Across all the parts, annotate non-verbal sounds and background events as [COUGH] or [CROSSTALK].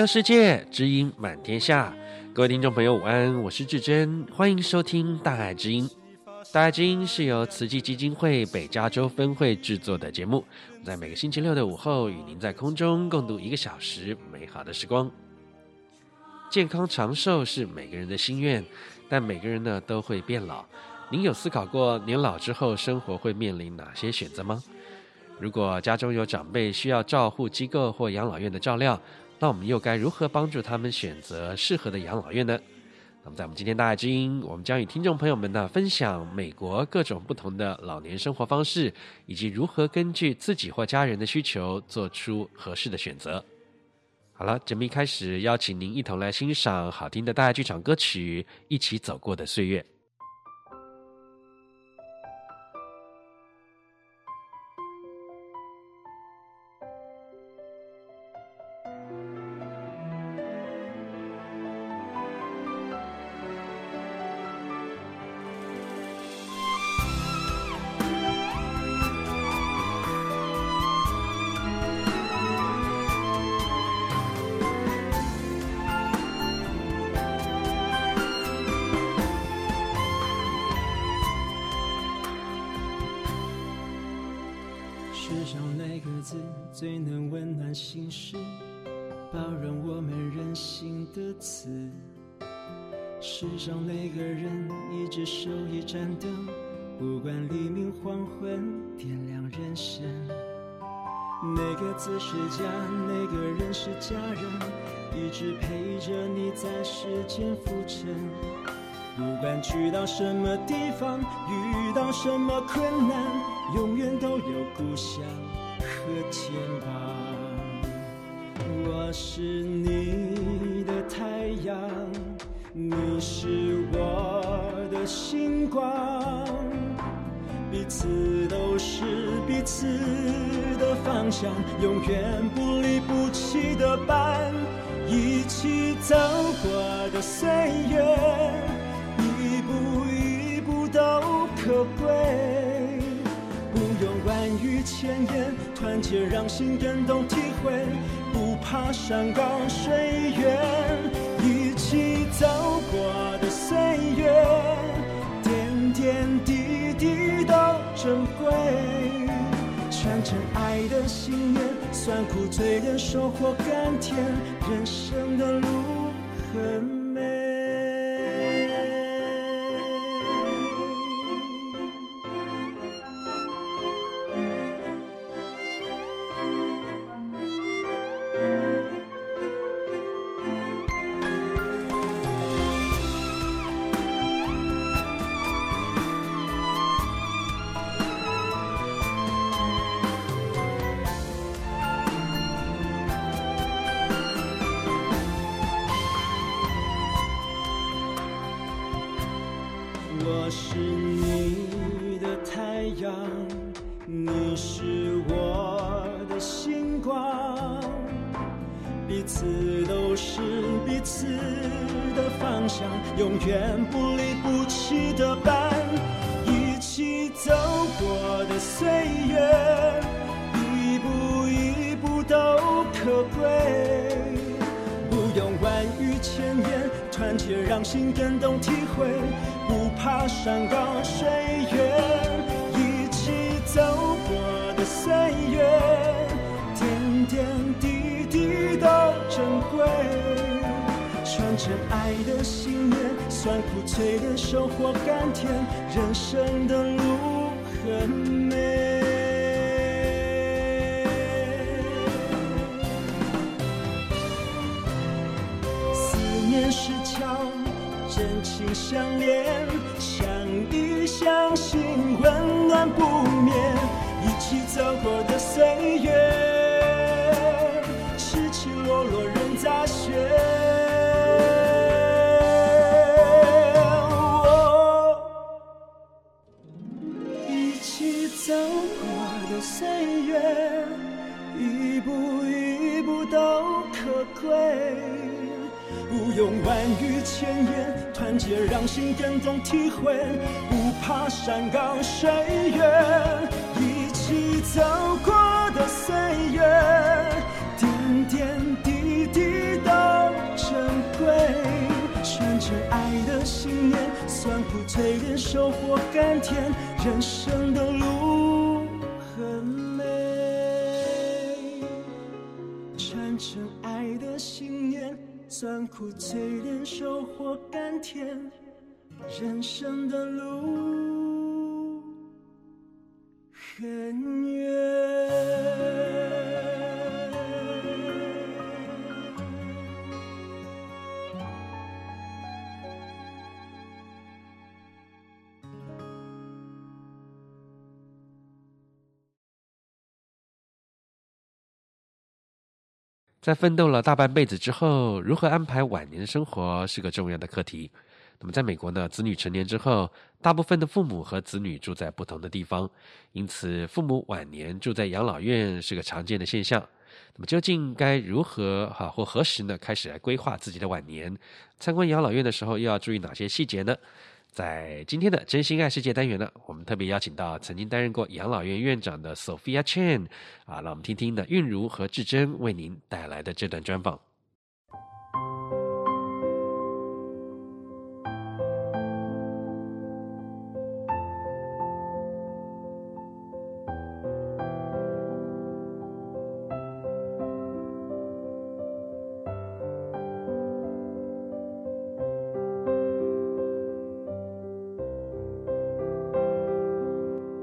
亮世界，知音满天下。各位听众朋友，午安，我是志珍，欢迎收听《大爱之音》。大爱之音是由慈济基金会北加州分会制作的节目，在每个星期六的午后，与您在空中共度一个小时美好的时光。健康长寿是每个人的心愿，但每个人呢都会变老。您有思考过年老之后生活会面临哪些选择吗？如果家中有长辈需要照护机构或养老院的照料，那我们又该如何帮助他们选择适合的养老院呢？那么，在我们今天大爱之音，我们将与听众朋友们呢分享美国各种不同的老年生活方式，以及如何根据自己或家人的需求做出合适的选择。好了，节目一开始，邀请您一同来欣赏好听的大爱剧场歌曲《一起走过的岁月》。最能温暖心事，包容我们任性的词。世上每个人一直手一盏灯，不管黎明黄昏，点亮人生。哪个字是家，哪个人是家人，一直陪着你在世间浮沉。不管去到什么地方，遇到什么困难，永远都有故乡。和肩膀，我是你的太阳，你是我的星光，彼此都是彼此的方向，永远不离不弃的伴，一起走过的岁月，一步一步都可贵。万语千言，团结让心更懂体会，不怕山高水远，一起走过的岁月，点点滴滴都珍贵。传承爱的信念，酸苦淬炼，收获甘甜，人生的路很。美收获甘甜，人生的路很美。思念是桥，真情相连，相依贵。不用万语千言，团结让心更懂体会。不怕山高水远，一起走过的岁月，点点滴滴都珍贵。传承爱的信念，酸苦淬炼，收获甘甜，人生的路酸苦淬炼，收获甘甜，人生的路很远。在奋斗了大半辈子之后，如何安排晚年生活是个重要的课题。那么，在美国呢，子女成年之后，大部分的父母和子女住在不同的地方，因此父母晚年住在养老院是个常见的现象。那么，究竟该如何哈或何时呢开始来规划自己的晚年？参观养老院的时候又要注意哪些细节呢？在今天的真心爱世界单元呢，我们特别邀请到曾经担任过养老院院长的 Sophia Chen 啊，让我们听听呢韵如和至真为您带来的这段专访。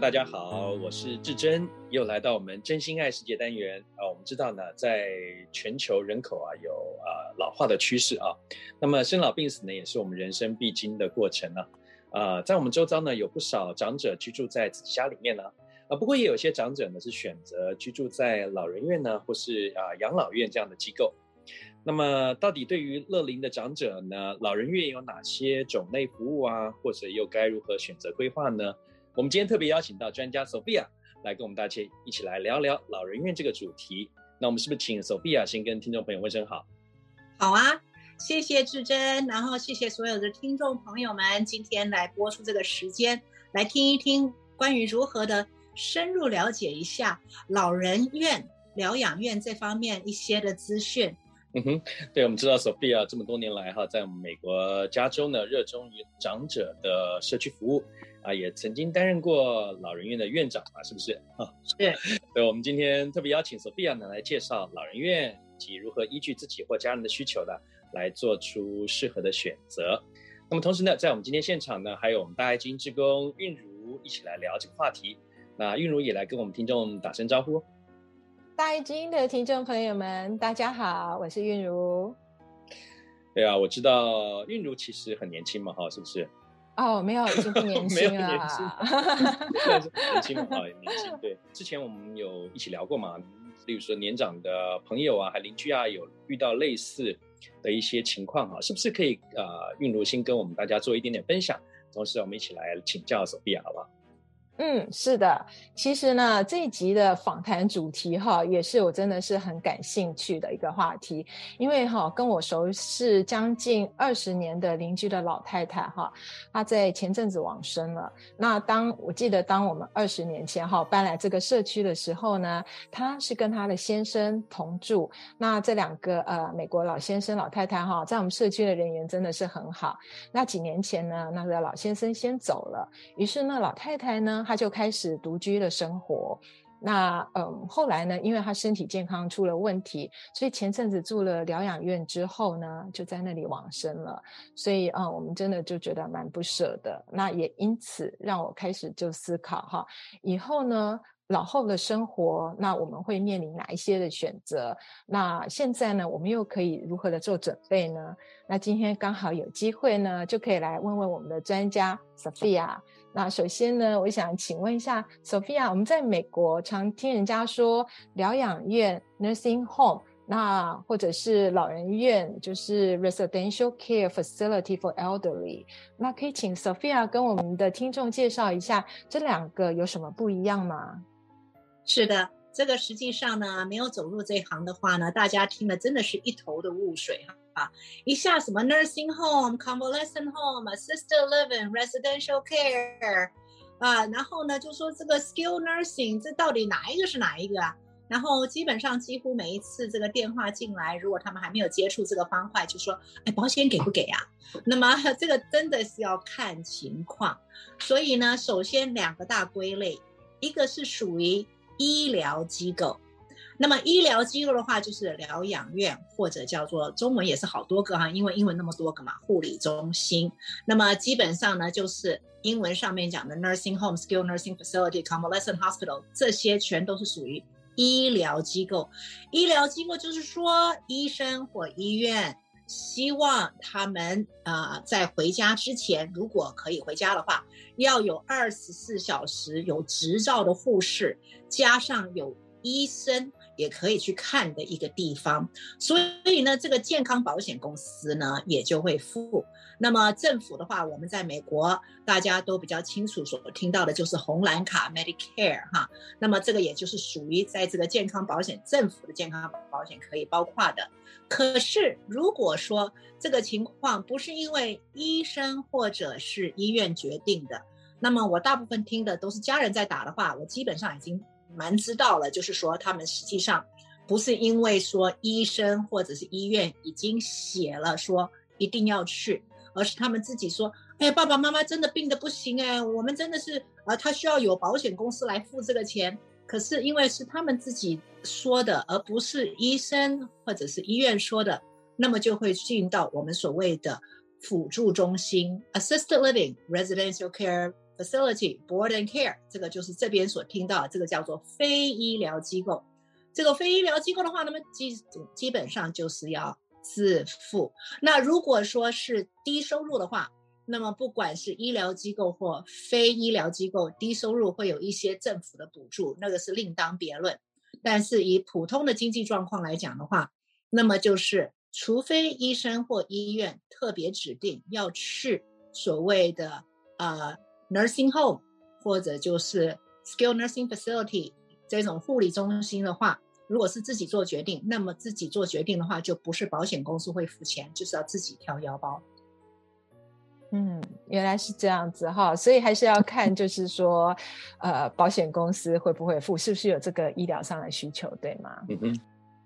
大家好，我是志珍，又来到我们真心爱世界单元啊。我们知道呢，在全球人口啊有啊老化的趋势啊，那么生老病死呢，也是我们人生必经的过程呢。啊，在我们周遭呢，有不少长者居住在自己家里面呢。啊，不过也有些长者呢是选择居住在老人院呢，或是啊养老院这样的机构。那么，到底对于乐龄的长者呢，老人院有哪些种类服务啊，或者又该如何选择规划呢？我们今天特别邀请到专家 Sophia 来跟我们大家一起来聊聊老人院这个主题。那我们是不是请 Sophia 先跟听众朋友问声好？好啊，谢谢志真，然后谢谢所有的听众朋友们今天来播出这个时间，来听一听关于如何的深入了解一下老人院、疗养院这方面一些的资讯。嗯哼，对，我们知道 Sophia 这么多年来哈，在我们美国加州呢，热衷于长者的社区服务。啊，也曾经担任过老人院的院长啊，是不是？啊，是。[LAUGHS] 所以，我们今天特别邀请 Sophia 呢来介绍老人院及如何依据自己或家人的需求呢，来做出适合的选择。那么，同时呢，在我们今天现场呢，还有我们大爱基金志工韵如一起来聊这个话题。那韵如也来跟我们听众打声招呼。大爱基金的听众朋友们，大家好，我是韵如。对啊，我知道韵如其实很年轻嘛，哈，是不是？哦，没有，已经不年 [LAUGHS] [LAUGHS] [LAUGHS] 轻了。没有年轻，年轻，啊，年轻。对，之前我们有一起聊过嘛，例如说年长的朋友啊，还邻居啊，有遇到类似的一些情况哈，是不是可以呃，韵如心跟我们大家做一点点分享，同时我们一起来请教 Sophia 好不好？嗯，是的，其实呢，这一集的访谈主题哈，也是我真的是很感兴趣的一个话题，因为哈，跟我熟识将近二十年的邻居的老太太哈，她在前阵子往生了。那当我记得当我们二十年前哈搬来这个社区的时候呢，她是跟她的先生同住。那这两个呃美国老先生老太太哈，在我们社区的人缘真的是很好。那几年前呢，那个老先生先走了，于是那老太太呢。他就开始独居的生活。那嗯，后来呢，因为他身体健康出了问题，所以前阵子住了疗养院之后呢，就在那里往生了。所以啊、我们真的就觉得蛮不舍的。那也因此让我开始就思考哈，以后呢，老后的生活，那我们会面临哪一些的选择？那现在呢，我们又可以如何的做准备呢？那今天刚好有机会呢，就可以来问问我们的专家 Sophia。那首先呢，我想请问一下，Sophia，我们在美国常听人家说疗养院 （nursing home），那或者是老人院，就是 residential care facility for elderly。那可以请 Sophia 跟我们的听众介绍一下这两个有什么不一样吗？是的。这个实际上呢，没有走入这行的话呢，大家听了真的是一头的雾水啊！一下什么 nursing home、convalescent home、assisted living、residential care 啊，然后呢就说这个 skill nursing，这到底哪一个是哪一个啊？然后基本上几乎每一次这个电话进来，如果他们还没有接触这个方块，就说哎，保险给不给啊？那么这个真的是要看情况。所以呢，首先两个大归类，一个是属于。医疗机构，那么医疗机构的话，就是疗养院或者叫做中文也是好多个哈，因为英文那么多个嘛，护理中心。那么基本上呢，就是英文上面讲的 nursing home、skill nursing facility、convalescent hospital，这些全都是属于医疗机构。医疗机构就是说，医生或医院希望他们啊、在回家之前，如果可以回家的话，要有二十四小时有执照的护士，加上有医生也可以去看的一个地方。所以呢，这个健康保险公司呢也就会付。那么政府的话，我们在美国大家都比较清楚，所听到的就是红蓝卡 Medicare 哈。那么这个也就是属于在这个健康保险，政府的健康保险可以包括的。可是如果说这个情况不是因为医生或者是医院决定的，那么我大部分听的都是家人在打的话，我基本上已经蛮知道了，就是说他们实际上不是因为说医生或者是医院已经写了说一定要去，而是他们自己说，哎呀，爸爸妈妈真的病得不行哎，我们真的是啊，他需要有保险公司来付这个钱。可是因为是他们自己说的，而不是医生或者是医院说的，那么就会进到我们所谓的辅助中心 （assisted living, residential care facility, board and care）。这个就是这边所听到的，这个叫做非医疗机构。这个非医疗机构的话，那么基基本上就是要自付。那如果说是低收入的话，那么，不管是医疗机构或非医疗机构，低收入会有一些政府的补助，那个是另当别论。但是以普通的经济状况来讲的话，那么就是除非医生或医院特别指定要去所谓的呃 nursing home 或者就是 skilled nursing facility 这种护理中心的话，如果是自己做决定，那么自己做决定的话，就不是保险公司会付钱，就是要自己挑腰包。嗯，原来是这样子哈，所以还是要看，就是说，呃，保险公司会不会付，是不是有这个医疗上的需求，对吗？嗯哼，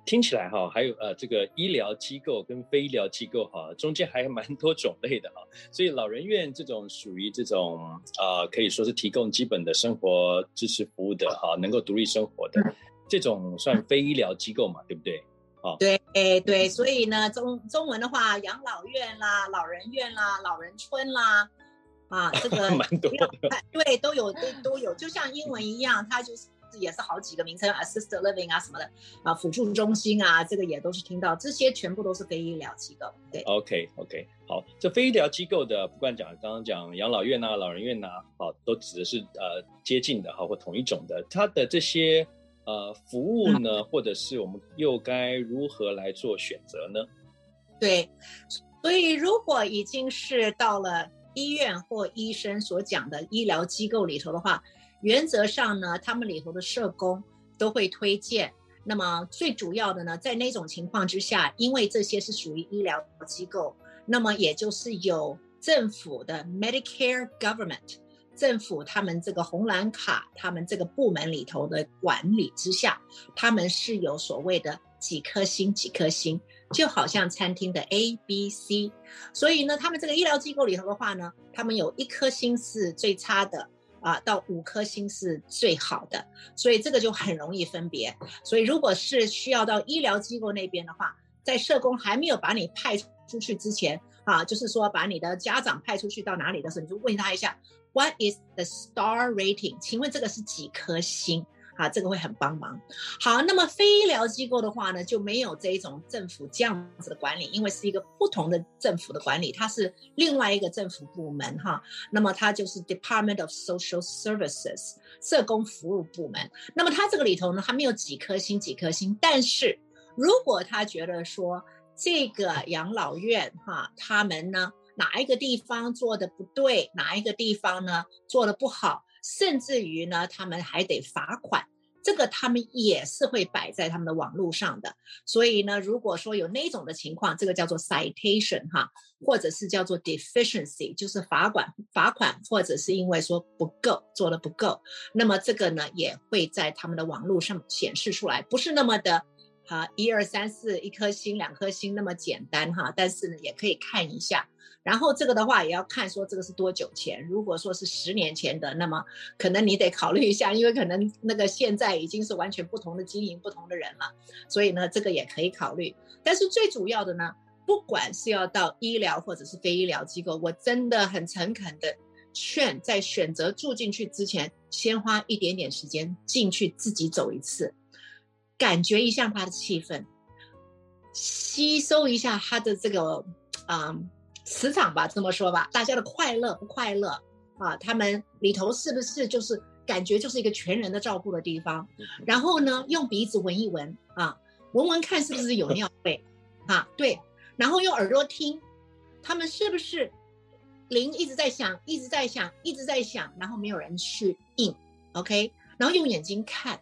听起来哈，还有呃，这个医疗机构跟非医疗机构哈，中间还蛮多种类的哈，[LAUGHS] 所以老人院这种属于这种呃，可以说是提供基本的生活支持服务的哈，能够独立生活的这种算非医疗机构嘛，对不对？啊，对，哎，对，所以呢，中中文的话，养老院啦、老人院啦、老人村啦，啊，这个 [LAUGHS] 蛮多的，对，都有，都都有，就像英文一样，它就是也是好几个名称，assisted living 啊什么的，啊，辅助中心啊，这个也都是听到，这些全部都是非医疗机构。对，OK OK，好，这非医疗机构的，不管讲刚刚讲养老院呐、啊、老人院呐、啊，好，都指的是呃接近的哈或同一种的，它的这些。呃，服务呢，或者是我们又该如何来做选择呢？对，所以如果已经是到了医院或医生所讲的医疗机构里头的话，原则上呢，他们里头的社工都会推荐。那么最主要的呢，在那种情况之下，因为这些是属于医疗机构，那么也就是有政府的 Medicare Government，政府他们这个红蓝卡，他们这个部门里头的管理之下，他们是有所谓的几颗星几颗星，就好像餐厅的 A、B、C。所以呢，他们这个医疗机构里头的话呢，他们有一颗星是最差的。啊，到五颗星是最好的，所以这个就很容易分别。所以如果是需要到医疗机构那边的话，在社工还没有把你派出去之前，啊，就是说把你的家长派出去到哪里的时候，你就问他一下，What is the star rating？请问这个是几颗星？啊，这个会很帮忙。好，那么非医疗机构的话呢，就没有这一种政府这样子的管理，因为是一个不同的政府的管理，它是另外一个政府部门哈。那么它就是 Department of Social Services 社工服务部门。那么它这个里头呢，它没有几颗星几颗星，但是如果他觉得说这个养老院哈，他们呢哪一个地方做的不对，哪一个地方呢做的不好。甚至于呢，他们还得罚款，这个他们也是会摆在他们的网络上的。所以呢，如果说有那种的情况，这个叫做 citation 哈，或者是叫做 deficiency，就是罚款罚款，或者是因为说不够做的不够，那么这个呢也会在他们的网络上显示出来，不是那么的哈一二三四一颗星两颗星那么简单哈，但是呢也可以看一下。然后这个的话也要看说这个是多久前，如果说是十年前的，那么可能你得考虑一下，因为可能那个现在已经是完全不同的经营、不同的人了，所以呢这个也可以考虑。但是最主要的呢，不管是要到医疗或者是非医疗机构，我真的很诚恳的劝，在选择住进去之前，先花一点点时间进去自己走一次，感觉一下它的气氛，吸收一下它的这个嗯。磁场吧，这么说吧，大家的快乐不快乐啊？他们里头是不是就是感觉就是一个全人的照顾的地方？然后呢，用鼻子闻一闻啊，闻闻看是不是有尿味啊？对，然后用耳朵听，他们是不是铃一直在响，一直在响，一直在响，然后没有人去应，OK？然后用眼睛看，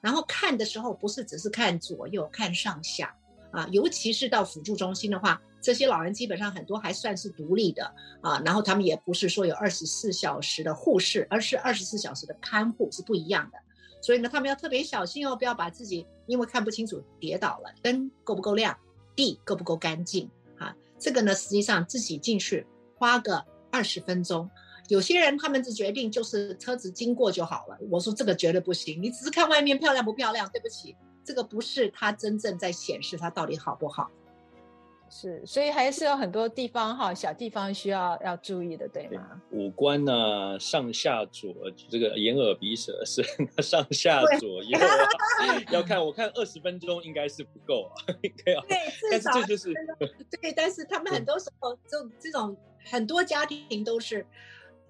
然后看的时候不是只是看左右，看上下啊，尤其是到辅助中心的话。这些老人基本上很多还算是独立的啊，然后他们也不是说有二十四小时的护士，而是二十四小时的看护是不一样的，所以呢，他们要特别小心哦，不要把自己因为看不清楚跌倒了。灯够不够亮，地够不够干净啊？这个呢，实际上自己进去花个二十分钟，有些人他们只决定就是车子经过就好了。我说这个绝对不行，你只是看外面漂亮不漂亮，对不起，这个不是他真正在显示他到底好不好。是，所以还是有很多地方哈，小地方需要要注意的，对吗？对五官呢、啊，上下左，这个眼耳鼻舌是上下左右、啊，[LAUGHS] 要看。我看二十分钟应该是不够啊，[LAUGHS] 应该要。对，至少这就是对，但是他们很多时候这种这种很多家庭都是，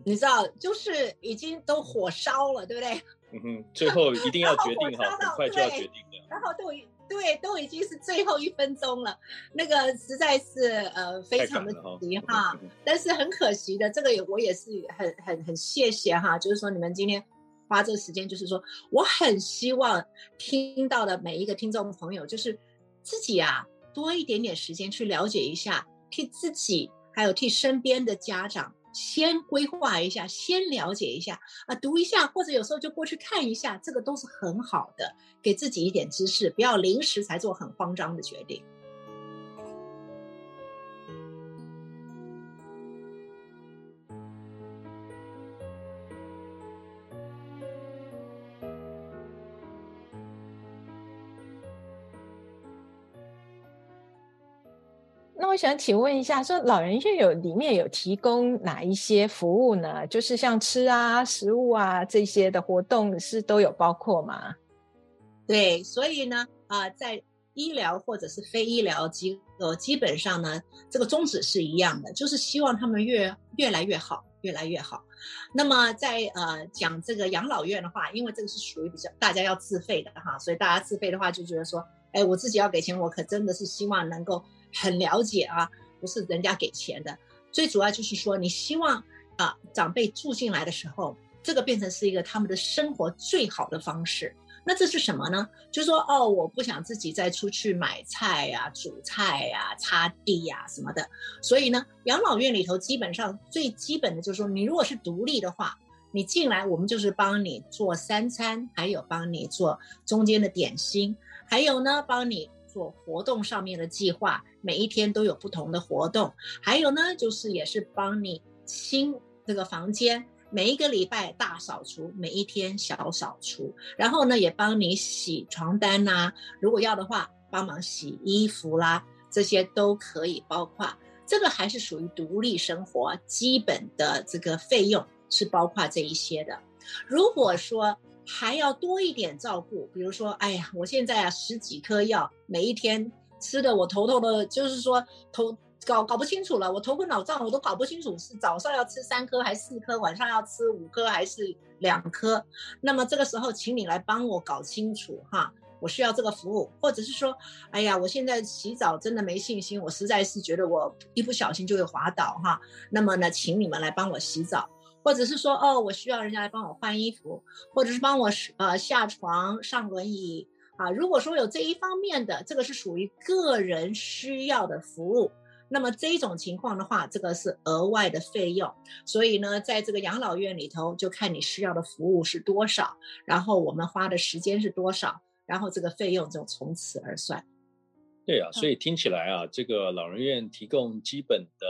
你知道，就是已经都火烧了，对不对？嗯哼，最后一定要决定哈，[LAUGHS] 很快就要决定的。然后都。对，都已经是最后一分钟了，那个实在是呃非常的急哈，但是很可惜的，这个也我也是很很很谢谢哈，就是说你们今天花这个时间，就是说我很希望听到的每一个听众朋友，就是自己啊多一点点时间去了解一下，替自己还有替身边的家长。先规划一下，先了解一下啊，读一下，或者有时候就过去看一下，这个都是很好的，给自己一点知识，不要临时才做很慌张的决定。想请问一下，说老人院有里面有提供哪一些服务呢？就是像吃啊、食物啊这些的活动是都有包括吗？对，所以呢，啊、在医疗或者是非医疗机构，基本上呢，这个宗旨是一样的，就是希望他们越越来越好，越来越好。那么在呃讲这个养老院的话，因为这个是属于比较大家要自费的哈，所以大家自费的话就觉得说，哎，我自己要给钱，我可真的是希望能够。很了解啊，不是人家给钱的，最主要就是说，你希望啊长辈住进来的时候，这个变成是一个他们的生活最好的方式。那这是什么呢？就说，哦，我不想自己再出去买菜呀、啊、煮菜呀、啊、擦地呀、啊、什么的。所以呢，养老院里头基本上最基本的就是说，你如果是独立的话，你进来我们就是帮你做三餐，还有帮你做中间的点心，还有呢，帮你做活动上面的计划，每一天都有不同的活动。还有呢，就是也是帮你清这个房间。每一个礼拜大扫除，每一天小扫除，然后呢，也帮你洗床单呐、如果要的话，帮忙洗衣服啦，这些都可以包括。这个还是属于独立生活基本的这个费用是包括这一些的。如果说还要多一点照顾，比如说，哎呀，我现在啊十几颗药，每一天吃的我头痛的，就是说头。搞搞不清楚了，我头昏脑胀，我都搞不清楚是早上要吃三颗还是四颗，晚上要吃五颗还是两颗。那么这个时候，请你来帮我搞清楚哈，我需要这个服务，或者是说，哎呀，我现在洗澡真的没信心，我实在是觉得我一不小心就会滑倒哈。那么呢，请你们来帮我洗澡，或者是说，哦，我需要人家来帮我换衣服，或者是帮我呃下床上轮椅啊。如果说有这一方面的，这个是属于个人需要的服务。那么这种情况的话，这个是额外的费用，所以呢，在这个养老院里头，就看你需要的服务是多少，然后我们花的时间是多少，然后这个费用就从此而算。对啊，所以听起来啊，这个老人院提供基本的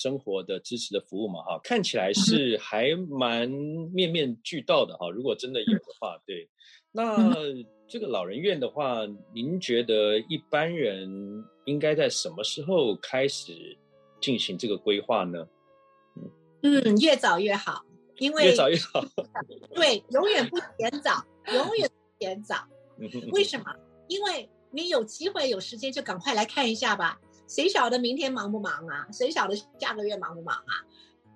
生活的支持的服务嘛，哈，看起来是还蛮面面俱到的哈。如果真的有的话，对，那。这个老人院的话，您觉得一般人应该在什么时候开始进行这个规划呢？嗯，越早越好，因为越早越好。对，永远不嫌早，永远不嫌早。为什么？因为你有机会有时间就赶快来看一下吧。谁晓得明天忙不忙啊？谁晓得下个月忙不忙啊？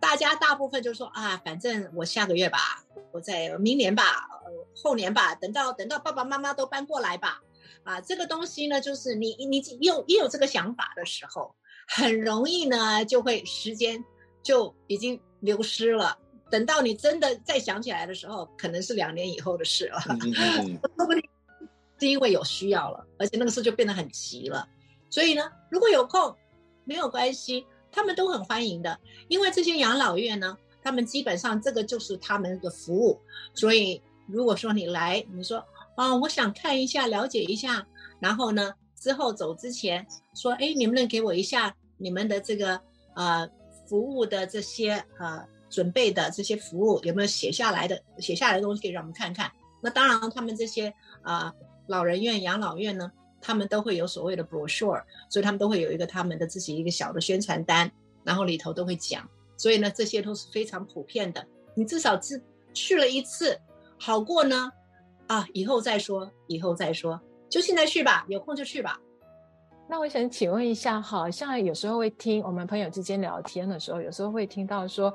大家大部分就说啊，反正我下个月吧，我在明年吧，呃，后年吧，等到等到爸爸妈妈都搬过来吧，啊，这个东西呢，就是你你有你有这个想法的时候，很容易呢就会时间就已经流失了。等到你真的再想起来的时候，可能是两年以后的事了。[LAUGHS] 说不定是因为有需要了，而且那个时候就变得很急了。所以呢，如果有空，没有关系。他们都很欢迎的，因为这些养老院呢，他们基本上这个就是他们的服务。所以如果说你来，你说啊、我想看一下，了解一下，然后呢，之后走之前说，哎，你们能给我一下你们的这个呃服务的这些呃准备的这些服务有没有写下来的写下来的东西，可以让我们看看。那当然，他们这些啊、老人院、养老院呢。他们都会有所谓的 brochure，所以他们都会有一个他们的自己一个小的宣传单，然后里头都会讲，所以呢，这些都是非常普遍的。你至少是去了一次，好过呢，啊，以后再说，以后再说，就现在去吧，有空就去吧。那我想请问一下，好像有时候会听我们朋友之间聊天的时候，有时候会听到说，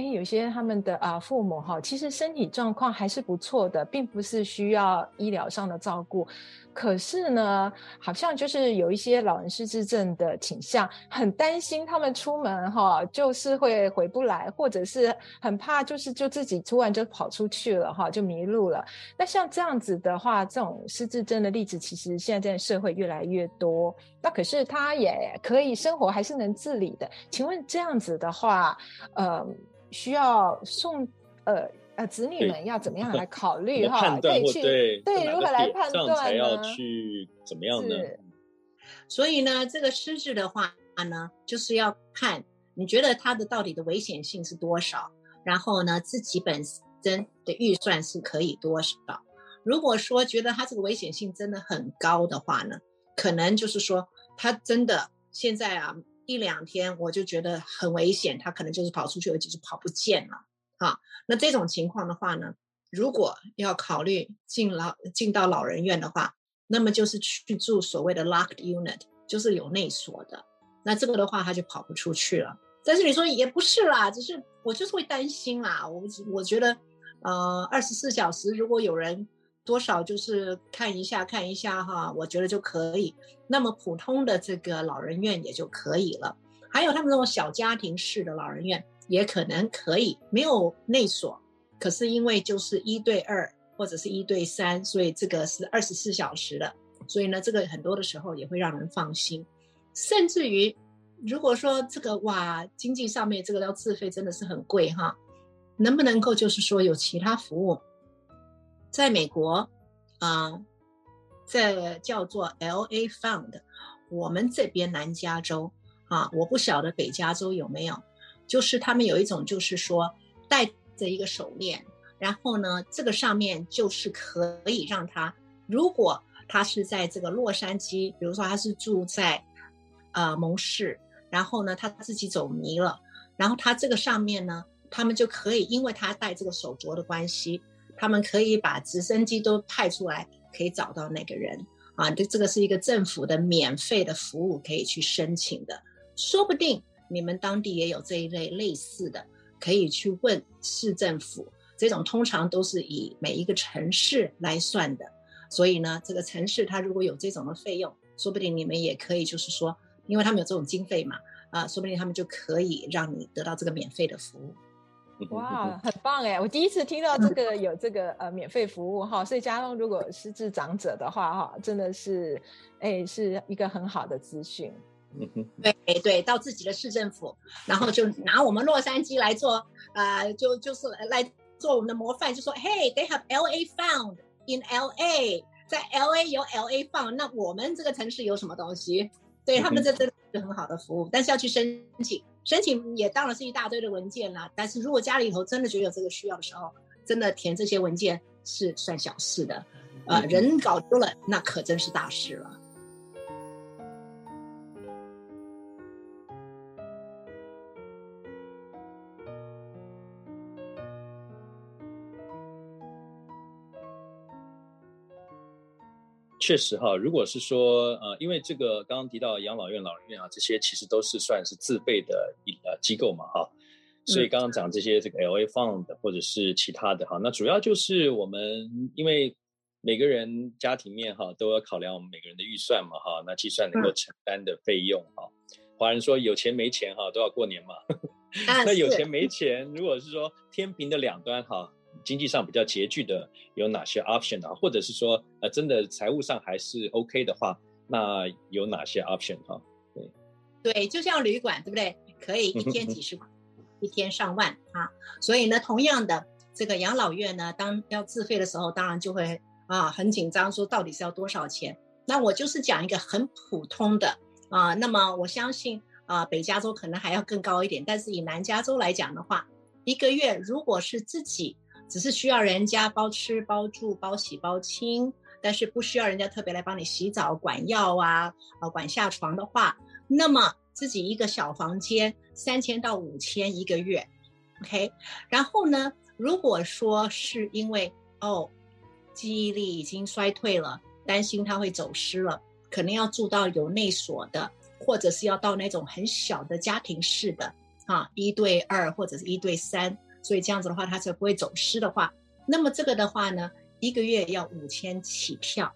哎，有些他们的啊父母哈，其实身体状况还是不错的，并不是需要医疗上的照顾。可是呢，好像就是有一些老人失智症的倾向，很担心他们出门哈，就是会回不来，或者是很怕就是就自己突然就跑出去了哈，就迷路了。那像这样子的话，这种失智症的例子，其实现在在社会越来越多。那可是他也可以生活，还是能自理的。请问这样子的话，呃，需要送呃。呃，子女们要怎么样来考 [LAUGHS] 虑哈？可以去对，对如何来判断？才要去怎么样呢？所以呢，这个失智的话呢，就是要看你觉得他的到底的危险性是多少，然后呢，自己本身的预算是可以多少。如果说觉得他这个危险性真的很高的话呢，可能就是说他真的现在啊一两天我就觉得很危险，他可能就是跑出去而且就跑不见了。啊，那这种情况的话呢，如果要考虑进老进到老人院的话，那么就是去住所谓的 locked unit，就是有内锁的。那这个的话，他就跑不出去了。但是你说也不是啦，只是我就是会担心啦。我我觉得，呃，二十四小时如果有人多少就是看一下看一下哈，我觉得就可以。那么普通的这个老人院也就可以了。还有他们那种小家庭式的老人院。也可能可以没有内锁，可是因为就是一对二或者是一对三，所以这个是二十四小时的，所以呢，这个很多的时候也会让人放心。甚至于，如果说这个哇，经济上面这个要自费真的是很贵哈，能不能够就是说有其他服务？在美国啊，这叫做 LA Found，我们这边南加州啊，我不晓得北加州有没有，就是他们有一种就是说带。着一个手链，然后呢，这个上面就是可以让他，如果他是在这个洛杉矶，比如说他是住在呃蒙市，然后呢他自己走迷了，然后他这个上面呢，他们就可以，因为他戴这个手镯的关系，他们可以把直升机都派出来，可以找到那个人啊。这这个是一个政府的免费的服务，可以去申请的，说不定你们当地也有这一类类似的。可以去问市政府，这种通常都是以每一个城市来算的，所以呢，这个城市它如果有这种的费用，说不定你们也可以，就是说，因为他们有这种经费嘛，啊，说不定他们就可以让你得到这个免费的服务。哇，很棒哎！我第一次听到这个有这个呃免费服务哈，所以家中如果失智长者的话哈，真的是哎是一个很好的资讯。对对，到自己的市政府，然后就拿我们洛杉矶来做，呃，就就是来做我们的模范，就说，Hey，they have LA found in LA，在 LA 有 LA found，那我们这个城市有什么东西？对他们这真的是很好的服务，但是要去申请，申请也当然是一大堆的文件啦。但是如果家里头真的觉得有这个需要的时候，真的填这些文件是算小事的，呃，人搞丢了，那可真是大事了。确实哈，如果是说呃，因为这个刚刚提到养老院、老人院啊，这些其实都是算是自费的一呃机构嘛哈，所以刚刚讲这些这个 LA Fund 或者是其他的哈，那主要就是我们因为每个人家庭面哈都要考量我们每个人的预算嘛哈，那计算能够承担的费用哈，华人说有钱没钱哈都要过年嘛，[LAUGHS] 那有钱没钱，如果是说天平的两端哈。经济上比较拮据的有哪些 option 啊？或者是说，呃，真的财务上还是 OK 的话，那有哪些 option 哈？对，对，就像旅馆，对不对？可以一天几十块，一天上万啊。所以呢，同样的这个养老院呢，当要自费的时候，当然就会啊很紧张，说到底是要多少钱？那我就是讲一个很普通的啊。那么我相信啊，北加州可能还要更高一点，但是以南加州来讲的话，一个月如果是自己。只是需要人家包吃包住包洗包清，但是不需要人家特别来帮你洗澡、管药啊、啊管下床的话，那么自己一个小房间三千到五千一个月，OK。然后呢，如果说是因为哦记忆力已经衰退了，担心他会走失了，可能要住到有内锁的，或者是要到那种很小的家庭式的啊，一对二或者是一对三。所以这样子的话，他才不会走失的话，那么这个的话呢，一个月要五千起跳。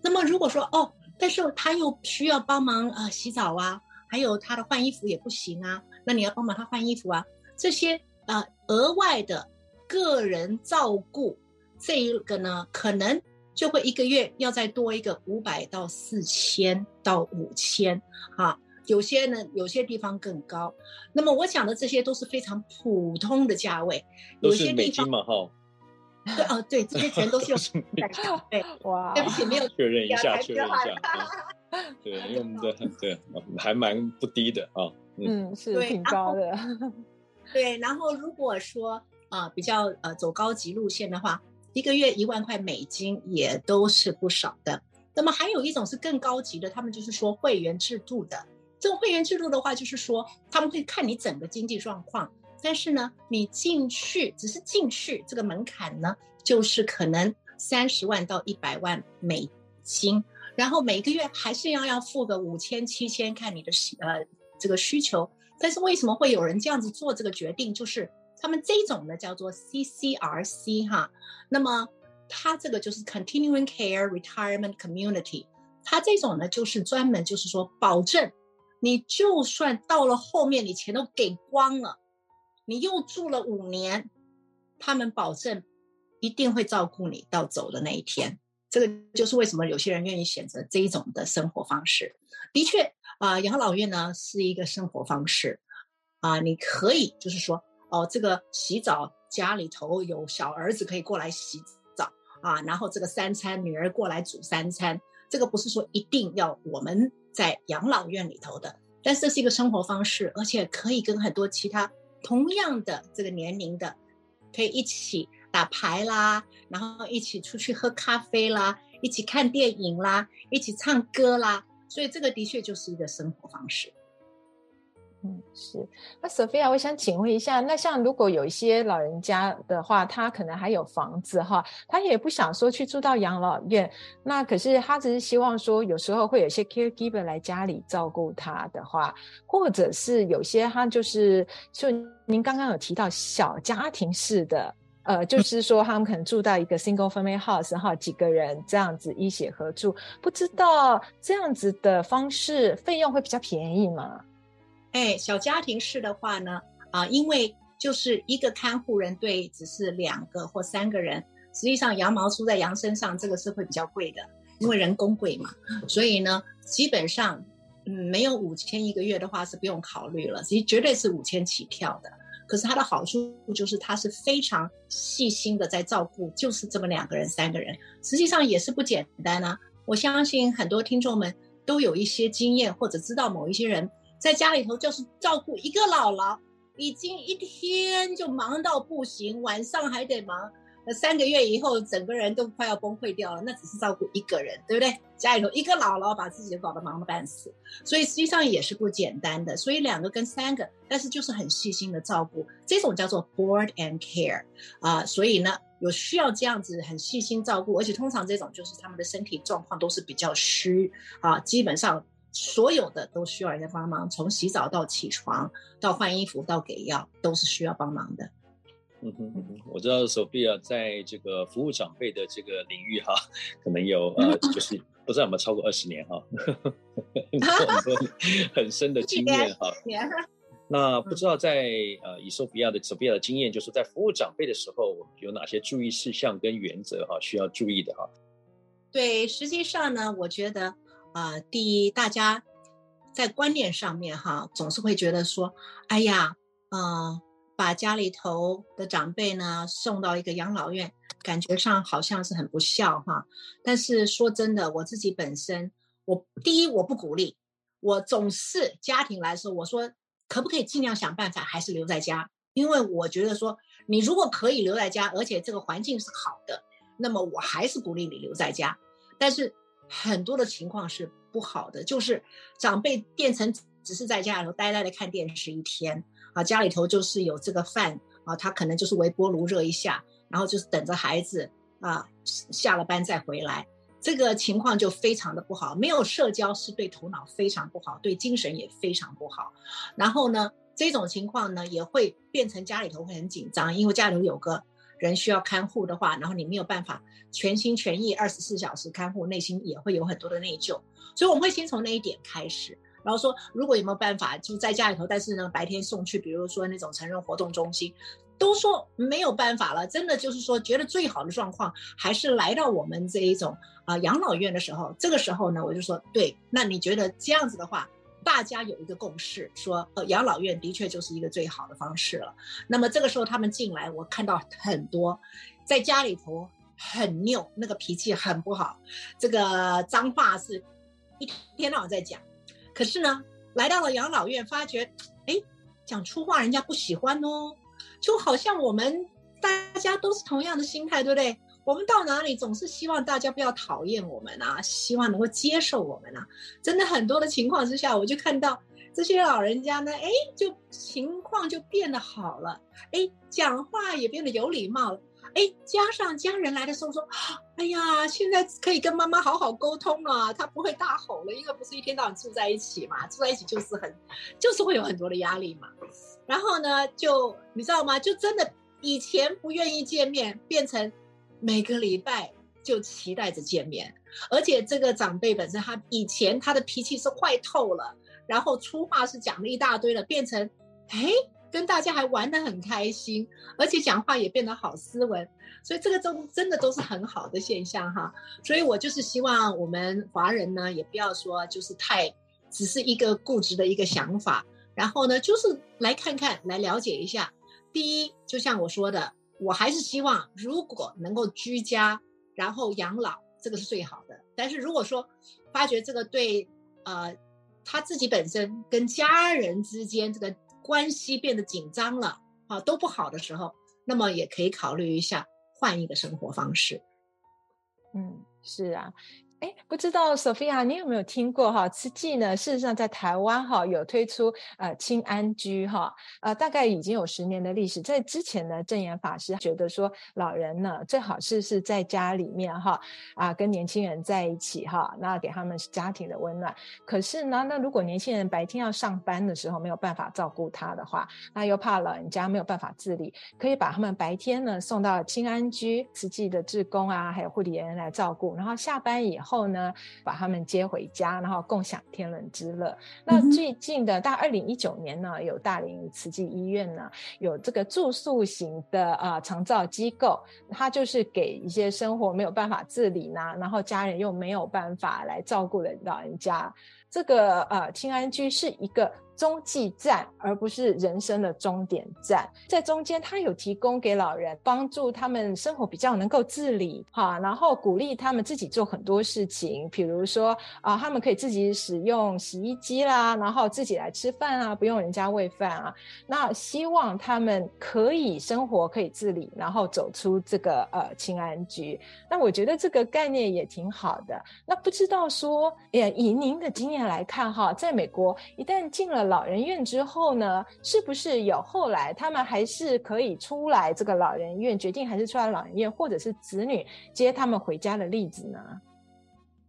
那么如果说哦，但是他又需要帮忙啊、洗澡啊，还有他的换衣服也不行啊，那你要帮忙他换衣服啊，这些呃额外的个人照顾这一个呢，可能就会一个月要再多一个五百到四千到五千啊。有些呢，有些地方更高。那么我讲的这些都是非常普通的价位，有些地方嘛，哈。对哦，对，这些全都是用 [LAUGHS] 美金。对，[LAUGHS] 哇，对不起，没有确认一下，确认一下。对，因为我们的对还蛮不低的啊。嗯，是挺高的。[LAUGHS] 对，然后如果说啊比较呃走高级路线的话，一个月一万块美金也都是不少的。那么还有一种是更高级的，他们就是说会员制度的。这种会员制度的话，就是说他们会看你整个经济状况，但是呢，你进去只是进去，这个门槛呢，就是可能三十万到一百万美金，然后每个月还是要要付个五千七千，看你的呃这个需求。但是为什么会有人这样子做这个决定？就是他们这种呢叫做 CCRC 哈，那么它这个就是 Continuing Care Retirement Community，它这种呢就是专门就是说保证。你就算到了后面，你钱都给光了，你又住了五年，他们保证一定会照顾你到走的那一天。这个就是为什么有些人愿意选择这一种的生活方式。的确啊，养老院呢是一个生活方式啊，你可以就是说哦，这个洗澡家里头有小儿子可以过来洗澡啊，然后这个三餐女儿过来煮三餐，这个不是说一定要我们在养老院里头的，但是这是一个生活方式，而且可以跟很多其他同样的这个年龄的可以一起。打牌啦，然后一起出去喝咖啡啦，一起看电影啦，一起唱歌啦，所以这个的确就是一个生活方式。嗯，是。那 Sophia，我想请问一下，那像如果有一些老人家的话，他可能还有房子哈，他也不想说去住到养老院，那可是他只是希望说，有时候会有些 caregiver 来家里照顾他的话，或者是有些他就是就您刚刚有提到小家庭式的。呃，就是说他们可能住到一个 single family house 哈，几个人这样子一起合住，不知道这样子的方式费用会比较便宜吗？哎，小家庭式的话呢，啊、因为就是一个看护人对只是两个或三个人，实际上羊毛出在羊身上，这个是会比较贵的，因为人工贵嘛，所以呢，基本上嗯没有五千一个月的话是不用考虑了，其实绝对是五千起跳的。可是它的好处就是，它是非常细心的在照顾，就是这么两个人、三个人，实际上也是不简单啊。我相信很多听众们都有一些经验，或者知道某一些人在家里头就是照顾一个姥姥，已经一天就忙到不行，晚上还得忙。三个月以后，整个人都快要崩溃掉了。那只是照顾一个人，对不对？家里头一个姥姥把自己搞得忙得半死，所以实际上也是不简单的。所以两个跟三个，但是就是很细心的照顾，这种叫做 board and care 啊、所以呢，有需要这样子很细心照顾，而且通常这种就是他们的身体状况都是比较虚啊，基本上所有的都需要人家帮忙，从洗澡到起床到换衣服到给药，都是需要帮忙的。嗯哼嗯哼，我知道 Sophia 在这个服务长辈的这个领域哈，可能有呃，就是不知道有没有超过二十年哈，[LAUGHS] 很多 [LAUGHS] 很深的经验哈。[LAUGHS] 那不知道在呃以 Sophia 的 Sophia 的经验，就是在服务长辈的时候有哪些注意事项跟原则哈，需要注意的哈？对，实际上呢，我觉得啊、呃，第一，大家在观念上面哈，总是会觉得说，哎呀，嗯、把家里头的长辈呢送到一个养老院，感觉上好像是很不孝哈。但是说真的，我自己本身，我第一我不鼓励，我总是家庭来说，我说可不可以尽量想办法还是留在家，因为我觉得说你如果可以留在家，而且这个环境是好的，那么我还是鼓励你留在家。但是很多的情况是不好的，就是长辈变成只是在家里头呆呆的看电视一天。啊，家里头就是有这个饭啊，他可能就是微波炉热一下，然后就是等着孩子啊下了班再回来，这个情况就非常的不好。没有社交是对头脑非常不好，对精神也非常不好。然后呢，这种情况呢也会变成家里头会很紧张，因为家里头有个人需要看护的话，然后你没有办法全心全意二十四小时看护，内心也会有很多的内疚。所以我们会先从那一点开始。然后说，如果有没有办法，就在家里头，但是呢，白天送去，比如说那种成人活动中心，都说没有办法了。真的就是说，觉得最好的状况还是来到我们这一种啊、养老院的时候。这个时候呢，我就说，对，那你觉得这样子的话，大家有一个共识，说呃养老院的确就是一个最好的方式了。那么这个时候他们进来，我看到很多在家里头很拗，那个脾气很不好，这个脏话是一天到晚在讲。可是呢，来到了养老院，发觉，哎，讲粗话人家不喜欢哦，就好像我们大家都是同样的心态，对不对？我们到哪里总是希望大家不要讨厌我们啊，希望能够接受我们啊。真的很多的情况之下，我就看到这些老人家呢，哎，就情况就变得好了，哎，讲话也变得有礼貌了。哎，加上家人来的时候说，哎呀，现在可以跟妈妈好好沟通了，她不会大吼了，因为不是一天到晚住在一起嘛，住在一起就是很，就是会有很多的压力嘛。然后呢，就你知道吗？就真的以前不愿意见面，变成每个礼拜就期待着见面，而且这个长辈本身他以前他的脾气是坏透了，然后粗话是讲了一大堆了，变成，哎，跟大家还玩得很开心，而且讲话也变得好斯文，所以这个都真的都是很好的现象哈。所以我就是希望我们华人呢，也不要说就是太只是一个固执的一个想法，然后呢，就是来看看，来了解一下。第一，就像我说的，我还是希望如果能够居家，然后养老，这个是最好的。但是如果说发觉这个对呃他自己本身跟家人之间这个。关系变得紧张了，啊，都不好的时候，那么也可以考虑一下换一个生活方式。嗯，是啊。哎，不知道 Sophia，你有没有听过哈？慈济呢，事实上在台湾哈有推出呃清安居哈，呃大概已经有十年的历史。在之前呢，证严法师觉得说，老人呢最好是是在家里面哈啊跟年轻人在一起哈，那给他们家庭的温暖。可是呢，那如果年轻人白天要上班的时候没有办法照顾他的话，那又怕老人家没有办法自理，可以把他们白天呢送到清安居，慈济的志工啊还有护理人员来照顾，然后下班以后。后呢，把他们接回家，然后共享天伦之乐。那最近的，大概二零一九年呢，有大林慈济医院呢，有这个住宿型的啊长照机构，它就是给一些生活没有办法自理呢，然后家人又没有办法来照顾的老人家，这个呃轻安居是一个。中继站，而不是人生的终点站。在中间，他有提供给老人帮助他们生活比较能够自理，哈，然后鼓励他们自己做很多事情，比如说啊，他们可以自己使用洗衣机啦，然后自己来吃饭啊，不用人家喂饭啊。那希望他们可以生活可以自理，然后走出这个呃轻安居。那我觉得这个概念也挺好的。那不知道说，也以您的经验来看，哈，在美国一旦进了。老人院之后呢，是不是有后来他们还是可以出来这个老人院，决定还是出来老人院，或者是子女接他们回家的例子呢？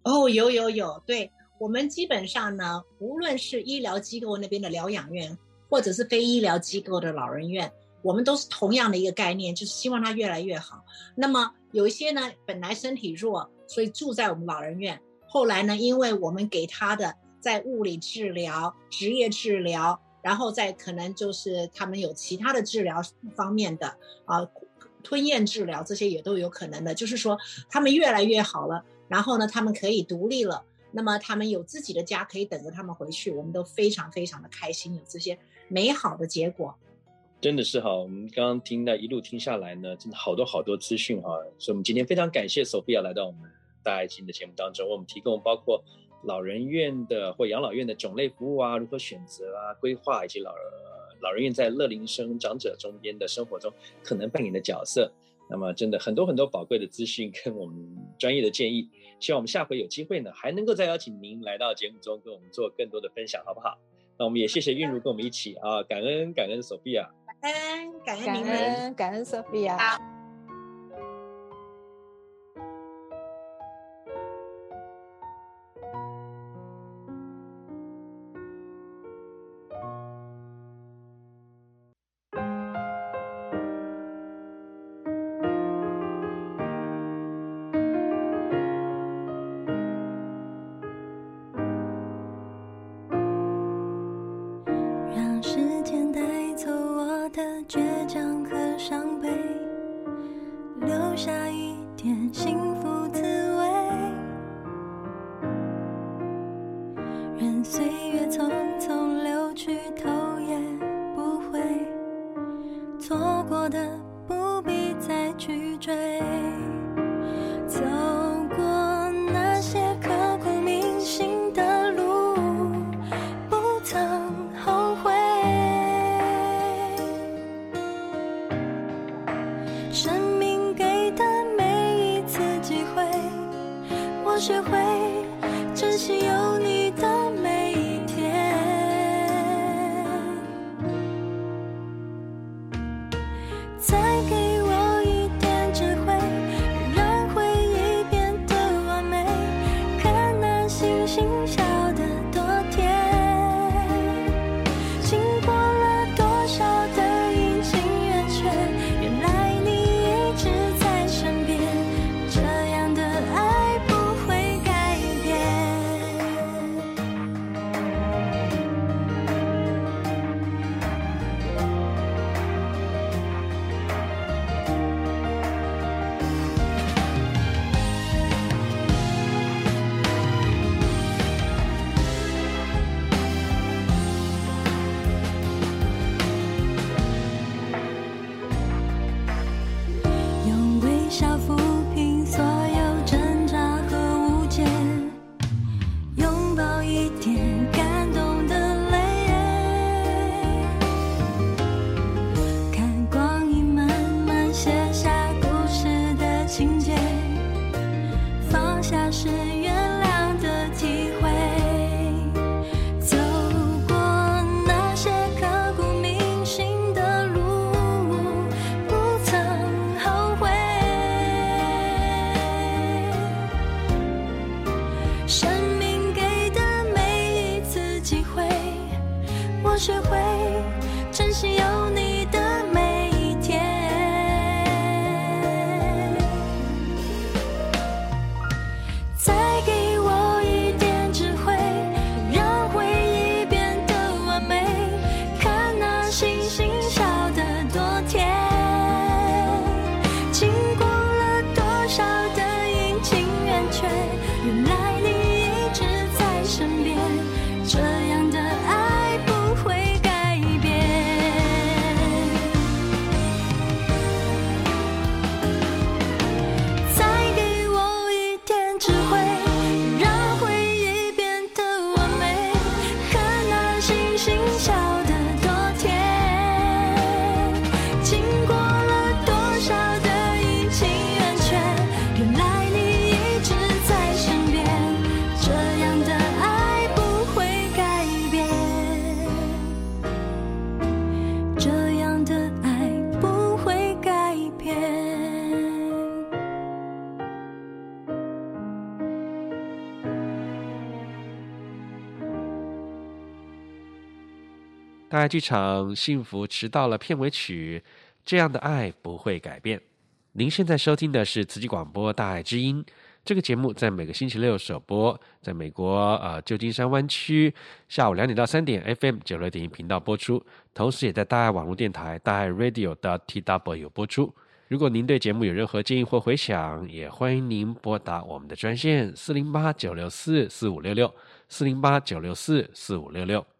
哦，有有有，对，我们基本上呢，无论是医疗机构那边的疗养院，或者是非医疗机构的老人院，我们都是同样的一个概念，就是希望他越来越好。那么有一些呢，本来身体弱，所以住在我们老人院，后来呢，因为我们给他的。在物理治疗、职业治疗，然后再可能就是他们有其他的治疗方面的啊，吞咽治疗这些也都有可能的。就是说他们越来越好了，然后呢，他们可以独立了，那么他们有自己的家可以等着他们回去，我们都非常非常的开心，有这些美好的结果。真的是哈，我们刚刚听到一路听下来呢，真的好多好多资讯哈，所以我们今天非常感谢索菲亚来到我们大爱经的节目当中，为我们提供包括。老人院的或养老院的种类服务啊，如何选择啊、规划，以及老老人院在乐龄生长者中间的生活中可能扮演的角色，那么真的很多很多宝贵的资讯跟我们专业的建议，希望我们下回有机会呢，还能够再邀请您来到节目中跟我们做更多的分享，好不好？那我们也谢谢韵如跟我们一起啊，感恩感恩 Sophia，感恩感恩感恩感恩学会珍惜有你爱剧场《幸福迟到了》片尾曲，这样的爱不会改变。您现在收听的是慈济广播《大爱之音》这个节目，在每个星期六首播，在美国呃旧金山湾区下午两点到三点 FM 九六点一频道播出，同时也在大爱网络电台大爱 Radio dot tw 播出。如果您对节目有任何建议或回响，也欢迎您拨打我们的专线四零八九六四四五六六四零八九六四四五六六。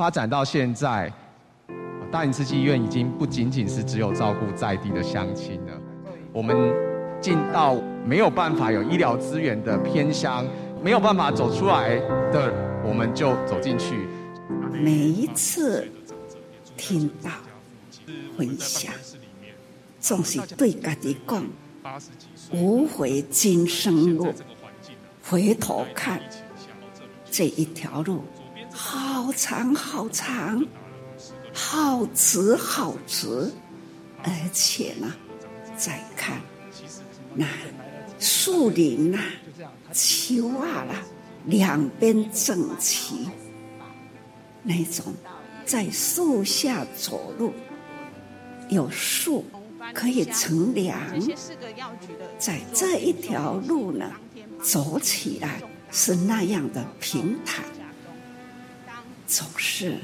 发展到现在，大林慈济医院已经不仅仅是只有照顾在地的乡亲了。我们进到没有办法有医疗资源的偏乡，没有办法走出来的，我们就走进去。每一次听到回响，总是对家己讲：无悔今生路，回头看这一条路。好长好长，好直好直，而且呢，再看那树林啊、树啊啦，两边整齐，那种在树下走路，有树可以乘凉，在这一条路呢，走起来是那样的平坦。总是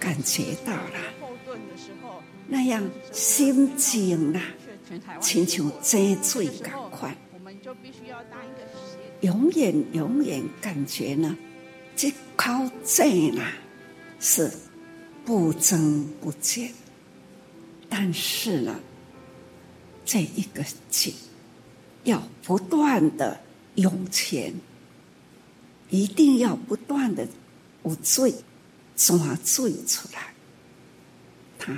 感觉到了那样心境呐，亲像真最赶快，我们就必须要当一个永远永远感觉呢，这靠这呢是不增不减，但是呢，这一个景要不断的涌泉，一定要不断的。有水，抓罪出来。他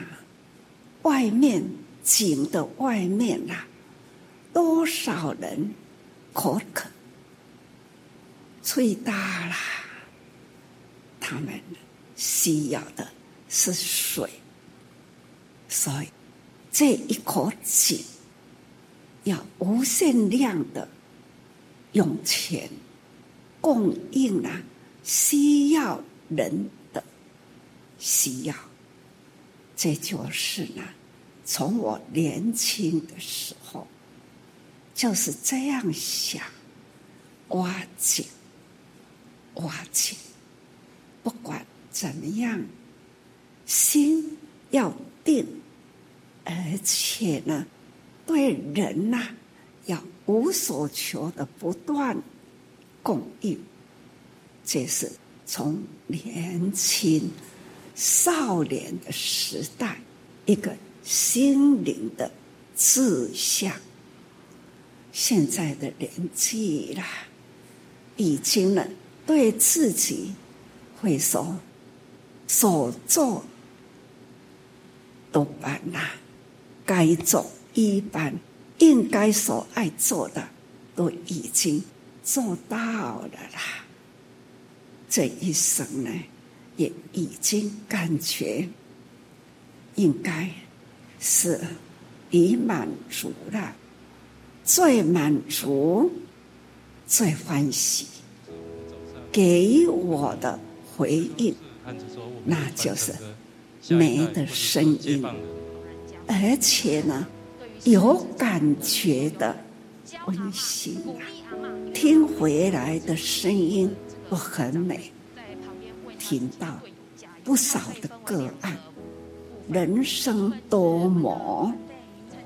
外面井的外面呐、啊，多少人口渴，最大了，他们需要的是水，所以这一口井要无限量的涌泉供应啊。需要人的需要，这就是呢。从我年轻的时候就是这样想，挖井，挖井，不管怎么样，心要定，而且呢，对人呐、要无所求的不断供应。这是从年轻少年的时代一个心灵的志向，现在的年纪啦，已经了，对自己会说所做都办啦，该做一般应该所爱做的都已经做到了啦。这一生呢，也已经感觉应该是已满足了，最满足、最欢喜，给我的回应，那就是没的声音，而且呢，有感觉的温馨，听回来的声音。我很美，听到不少的个案，人生多磨，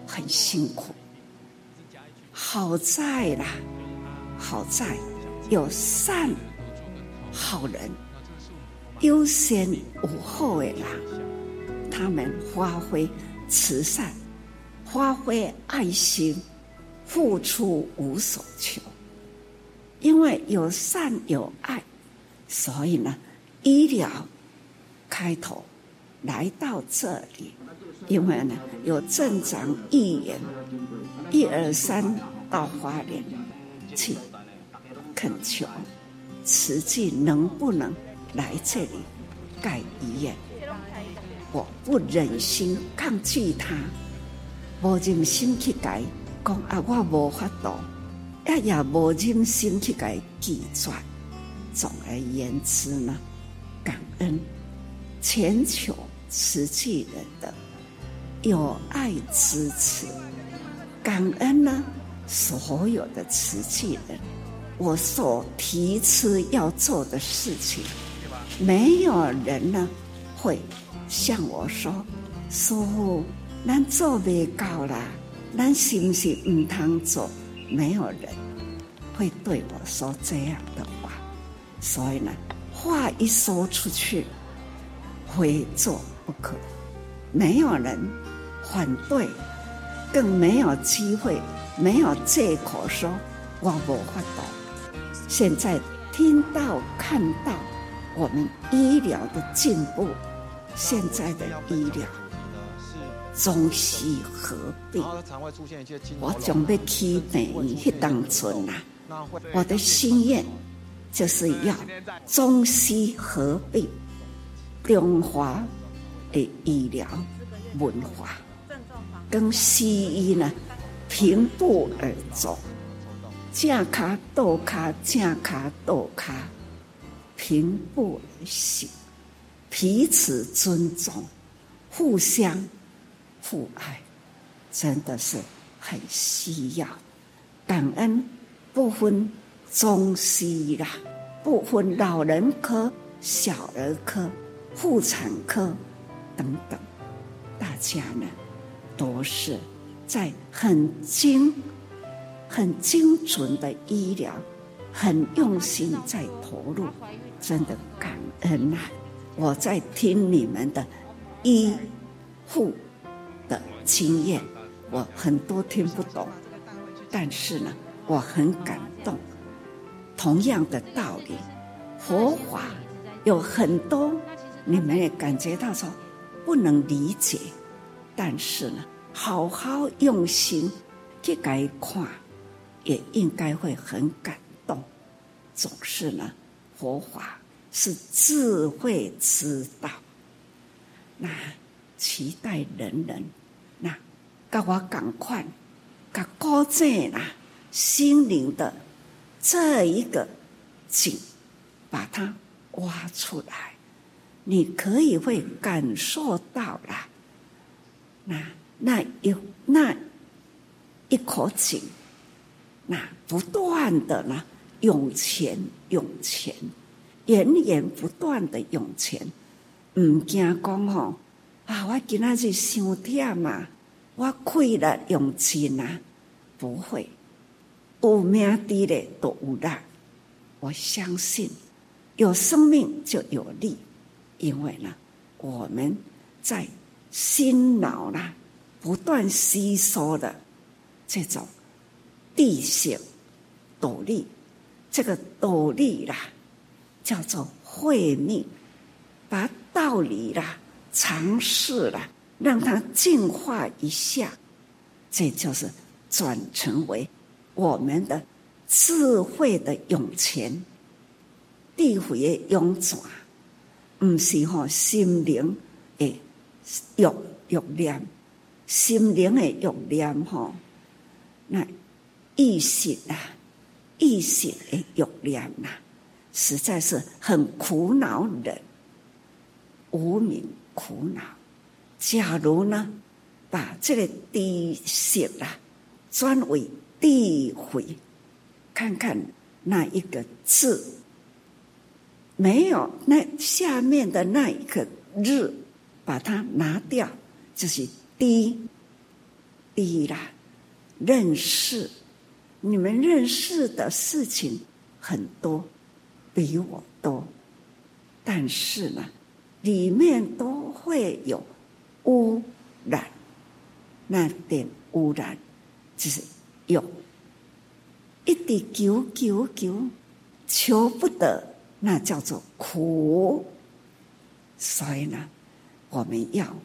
很辛苦。好在啦，好在有善好人，优先无后的啦。他们发挥慈善，发挥爱心，付出无所求。因为有善有爱，所以呢，医疗开头来到这里，因为呢有镇长议员一二三到花莲去恳求，慈济能不能来这里盖医院？我不忍心抗拒他，无忍心去改，讲啊，我无法度。也也无忍心去给记转。总而言之呢，感恩全球慈济人的有爱支持，感恩呢所有的慈济人，我所提出要做的事情，没有人呢会向我说：“说，咱做不到啦，咱是不是唔通做？”没有人会对我说这样的话，所以呢，话一说出去，非做不可。没有人反对，更没有机会，没有借口说我无法度。现在听到看到我们医疗的进步，现在的医疗。中西合并，我准备去美医去当村啊。我的心愿就是要中西合并，中华的医疗文化跟西医呢平步而走，正卡倒卡，正卡倒卡，平步而行，彼此尊重，互相。父爱真的是很需要，感恩不分中西啦，不分老人科、小儿科、妇产科等等，大家呢都是在很精、很精准的医疗，很用心在投入，真的感恩呐、我在听你们的医护。经验，我很多听不懂，但是呢，我很感动。同样的道理，佛法有很多你们也感觉到说不能理解，但是呢，好好用心去改看，也应该会很感动。总是呢，佛法是智慧之道，那期待人人。那，跟我赶快，把高正啦，心灵的这一个井，把它挖出来，你可以会感受到啦。那那一那一口井，那不断的呢涌泉涌泉，源源不断的涌泉，唔惊讲吼。啊！我今仔日伤忝嘛，我亏了用钱啊，不会，有命的嘞都有啦。我相信有生命就有力，因为呢，我们在心脑啦不断吸收的这种地性斗笠，这个斗笠啦，叫做慧命，把道理啦、常识啦，让它净化一下，这就是转成为我们的智慧的涌泉，智慧的涌泉，不是吼心灵的欲欲念，心灵的欲念吼，那意识啊，意识的欲念呐，实在是很苦恼人，无名苦恼。假如呢，把这个知识啊转为智慧，看看那一个字，没有那下面的那一个日，把它拿掉，就是低低啦。认识你们认识的事情很多，比我多，但是呢，里面都会有。污染，那点污染就是有，一直求求求求不得，那叫做苦。所以呢，我们要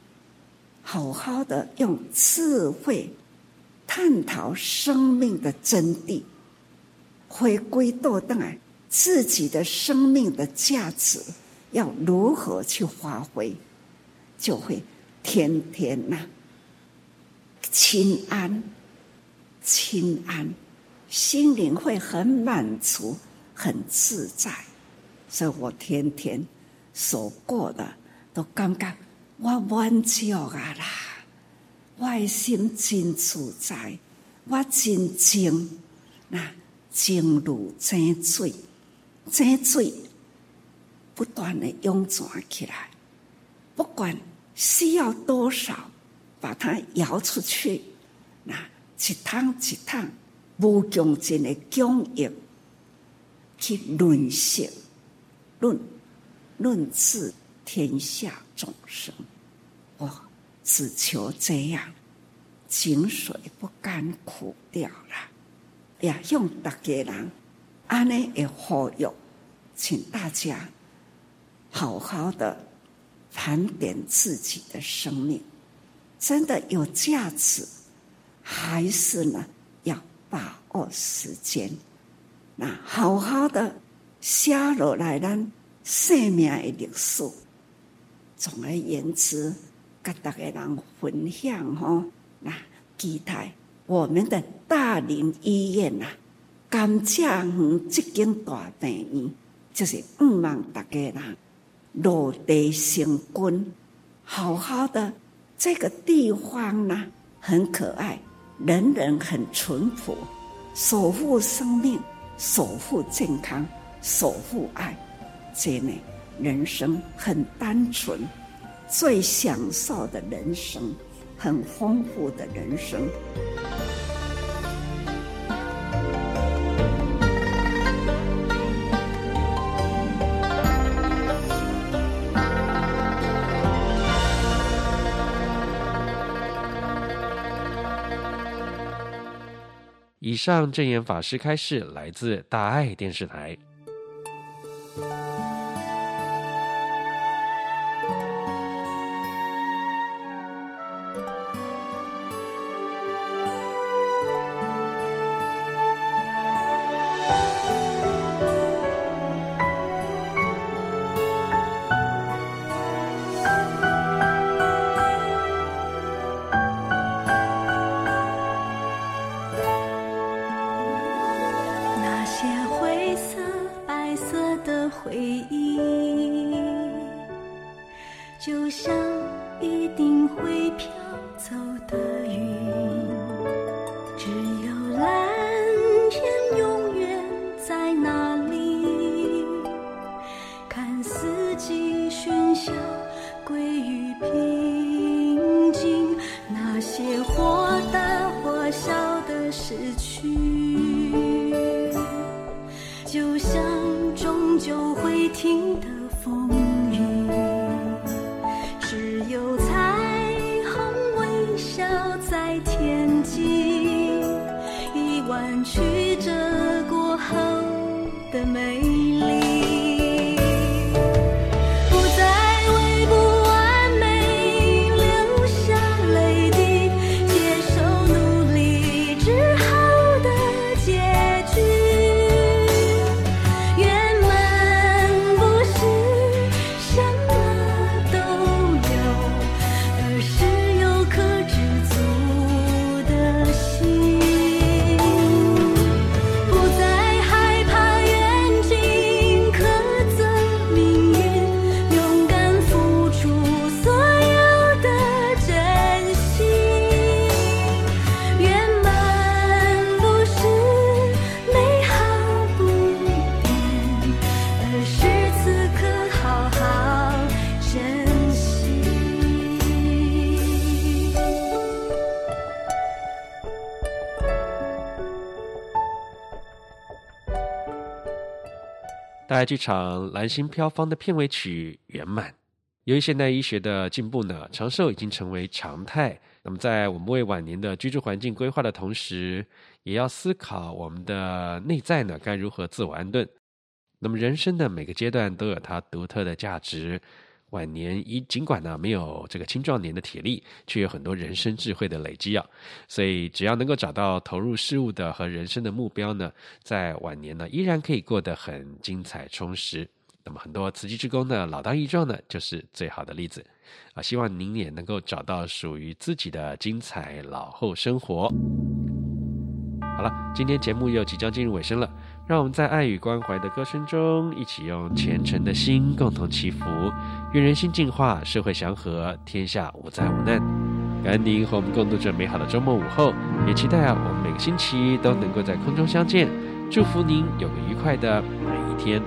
好好的用智慧探讨生命的真谛，回归到当然自己的生命的价值要如何去发挥，就会。天天呐、啊，清安，清安，心灵会很满足，很自在。所以我天天所过的都感觉我满足啊啦，我心真自在，我真静，那静如井水，井水不断的涌转起来，不管。需要多少，把它摇出去，那一趟一趟无穷尽的供应，去润色，润润治天下众生。我只求这样，井水不干苦掉了，也用大家人安尼的呼吁，请大家好好的。盘点自己的生命，真的有价值，还是呢？要把握时间，那好好的写落来咱生命的历史。总而言之，跟大家人分享哈，那期待我们的大林医院呐，甘蔗园这间大病院，就是不望大家人。落地生根，好好的这个地方呢，很可爱，人人很淳朴，守护生命，守护健康，守护爱，这呢，人生很单纯，最享受的人生，很丰富的人生。以上正言法师开示来自大爱电视台。大爱剧场《蓝星飘芳》的片尾曲《圆满》，由于现代医学的进步呢，长寿已经成为常态。那么，在我们为晚年的居住环境规划的同时，也要思考我们的内在呢，该如何自我安顿。那么，人生的每个阶段都有它独特的价值。晚年一尽管呢没有这个青壮年的体力，却有很多人生智慧的累积啊。所以只要能够找到投入事物的和人生的目标呢，在晚年呢依然可以过得很精彩充实。那么很多慈济职工呢老当益壮呢就是最好的例子啊。希望您也能够找到属于自己的精彩老后生活。好了，今天节目又即将进入尾声了。让我们在爱与关怀的歌声中，一起用虔诚的心共同祈福，愿人心净化，社会祥和，天下无灾无难。感恩您和我们共度这美好的周末午后，也期待啊，我们每个星期都能够在空中相见。祝福您有个愉快的每一天。